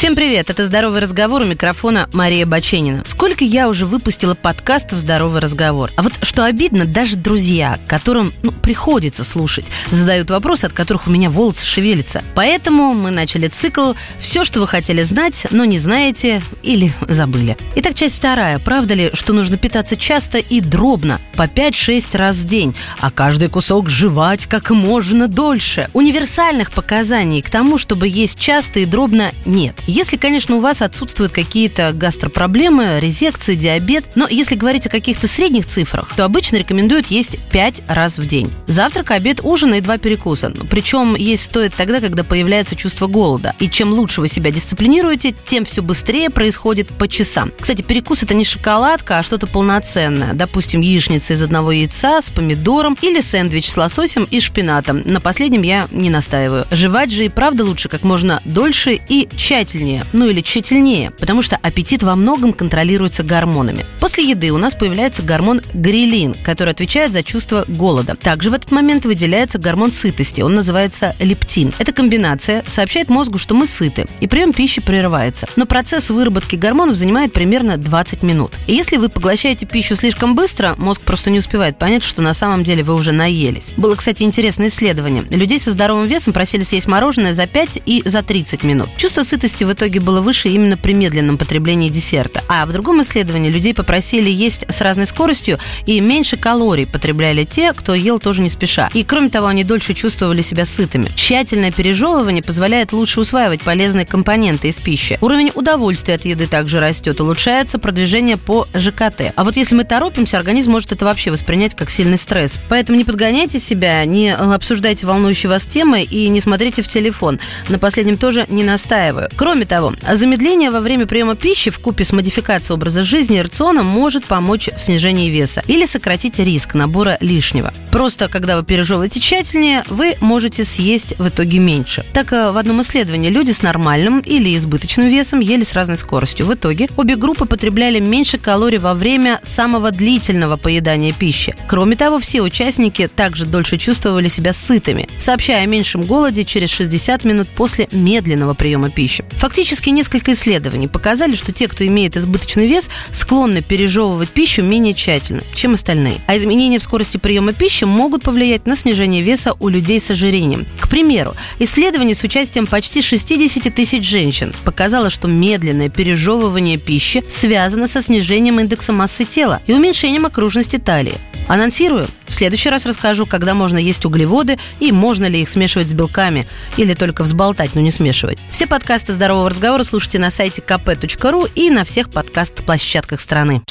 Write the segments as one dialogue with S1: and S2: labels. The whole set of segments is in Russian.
S1: Всем привет, это «Здоровый разговор» у микрофона Мария Баченина. Сколько я уже выпустила подкастов «Здоровый разговор». А вот что обидно, даже друзья, которым ну, приходится слушать, задают вопросы, от которых у меня волосы шевелятся. Поэтому мы начали цикл «Все, что вы хотели знать, но не знаете или забыли». Итак, часть вторая. Правда ли, что нужно питаться часто и дробно, по 5-6 раз в день, а каждый кусок жевать как можно дольше? Универсальных показаний к тому, чтобы есть часто и дробно, нет. Если, конечно, у вас отсутствуют какие-то гастропроблемы, резекции, диабет, но если говорить о каких-то средних цифрах, то обычно рекомендуют есть 5 раз в день. Завтрак, обед, ужин и два перекуса. Причем есть стоит тогда, когда появляется чувство голода. И чем лучше вы себя дисциплинируете, тем все быстрее происходит по часам. Кстати, перекус это не шоколадка, а что-то полноценное. Допустим, яичница из одного яйца с помидором или сэндвич с лососем и шпинатом. На последнем я не настаиваю. Жевать же и правда лучше как можно дольше и тщательнее тщательнее, ну или тщательнее, потому что аппетит во многом контролируется гормонами. После еды у нас появляется гормон грилин, который отвечает за чувство голода. Также в этот момент выделяется гормон сытости, он называется лептин. Эта комбинация сообщает мозгу, что мы сыты, и прием пищи прерывается. Но процесс выработки гормонов занимает примерно 20 минут. И если вы поглощаете пищу слишком быстро, мозг просто не успевает понять, что на самом деле вы уже наелись. Было, кстати, интересное исследование. Людей со здоровым весом просили съесть мороженое за 5 и за 30 минут. Чувство сытости в итоге было выше именно при медленном потреблении десерта. А в другом исследовании людей попросили есть с разной скоростью и меньше калорий потребляли те, кто ел тоже не спеша. И кроме того, они дольше чувствовали себя сытыми. Тщательное пережевывание позволяет лучше усваивать полезные компоненты из пищи. Уровень удовольствия от еды также растет, улучшается продвижение по ЖКТ. А вот если мы торопимся, организм может это вообще воспринять как сильный стресс. Поэтому не подгоняйте себя, не обсуждайте волнующие вас темы и не смотрите в телефон. На последнем тоже не настаиваю. Кроме Кроме того, замедление во время приема пищи в купе с модификацией образа жизни и рациона может помочь в снижении веса или сократить риск набора лишнего. Просто, когда вы пережевываете тщательнее, вы можете съесть в итоге меньше. Так, э, в одном исследовании люди с нормальным или избыточным весом ели с разной скоростью. В итоге обе группы потребляли меньше калорий во время самого длительного поедания пищи. Кроме того, все участники также дольше чувствовали себя сытыми, сообщая о меньшем голоде через 60 минут после медленного приема пищи. Фактически несколько исследований показали, что те, кто имеет избыточный вес, склонны пережевывать пищу менее тщательно, чем остальные. А изменения в скорости приема пищи могут повлиять на снижение веса у людей с ожирением. К примеру, исследование с участием почти 60 тысяч женщин показало, что медленное пережевывание пищи связано со снижением индекса массы тела и уменьшением окружности талии. Анонсирую. В следующий раз расскажу, когда можно есть углеводы и можно ли их смешивать с белками или только взболтать, но не смешивать. Все подкасты «Здорового разговора» слушайте на сайте kp.ru и на всех подкаст-площадках страны.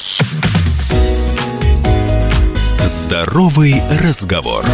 S2: «Здоровый разговор».